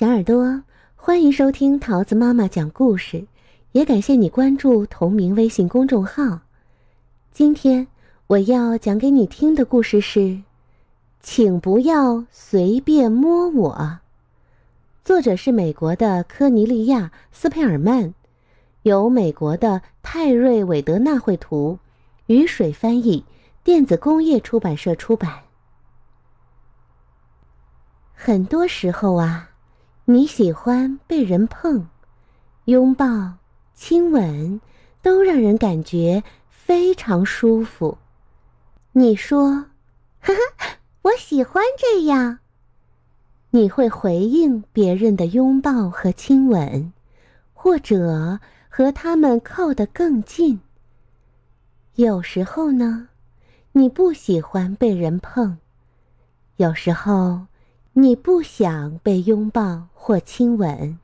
小耳朵，欢迎收听桃子妈妈讲故事，也感谢你关注同名微信公众号。今天我要讲给你听的故事是，请不要随便摸我。作者是美国的科尼利亚·斯佩尔曼，由美国的泰瑞·韦德纳绘图，雨水翻译，电子工业出版社出版。很多时候啊。你喜欢被人碰、拥抱、亲吻，都让人感觉非常舒服。你说：“哈哈，我喜欢这样。”你会回应别人的拥抱和亲吻，或者和他们靠得更近。有时候呢，你不喜欢被人碰；有时候。你不想被拥抱或亲吻，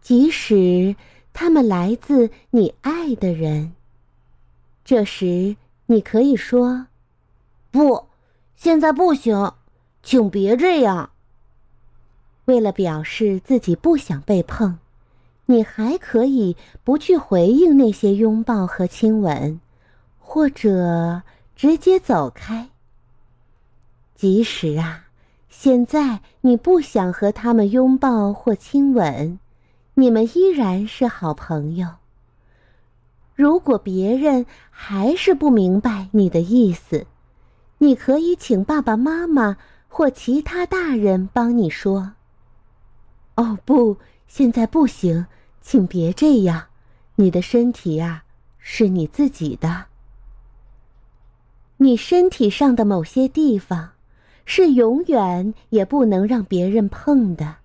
即使他们来自你爱的人。这时，你可以说：“不，现在不行，请别这样。”为了表示自己不想被碰，你还可以不去回应那些拥抱和亲吻，或者直接走开。即使啊。现在你不想和他们拥抱或亲吻，你们依然是好朋友。如果别人还是不明白你的意思，你可以请爸爸妈妈或其他大人帮你说：“哦，不，现在不行，请别这样。你的身体呀，是你自己的。你身体上的某些地方。”是永远也不能让别人碰的，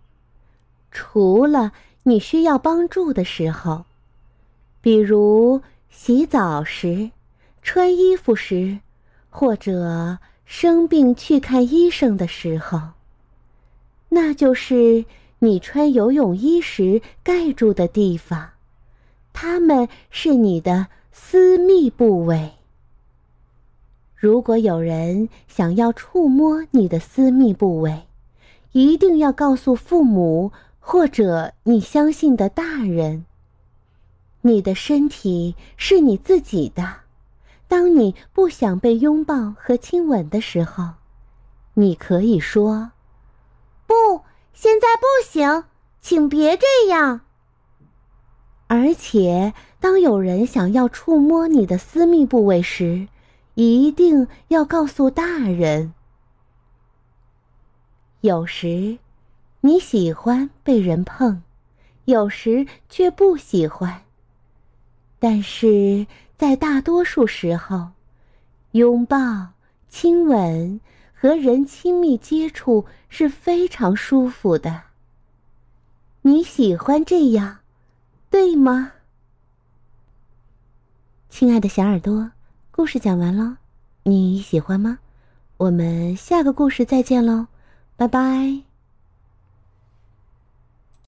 除了你需要帮助的时候，比如洗澡时、穿衣服时，或者生病去看医生的时候。那就是你穿游泳衣时盖住的地方，它们是你的私密部位。如果有人想要触摸你的私密部位，一定要告诉父母或者你相信的大人。你的身体是你自己的，当你不想被拥抱和亲吻的时候，你可以说：“不，现在不行，请别这样。”而且，当有人想要触摸你的私密部位时，一定要告诉大人。有时，你喜欢被人碰，有时却不喜欢。但是在大多数时候，拥抱、亲吻和人亲密接触是非常舒服的。你喜欢这样，对吗，亲爱的小耳朵？故事讲完了，你喜欢吗？我们下个故事再见喽，拜拜。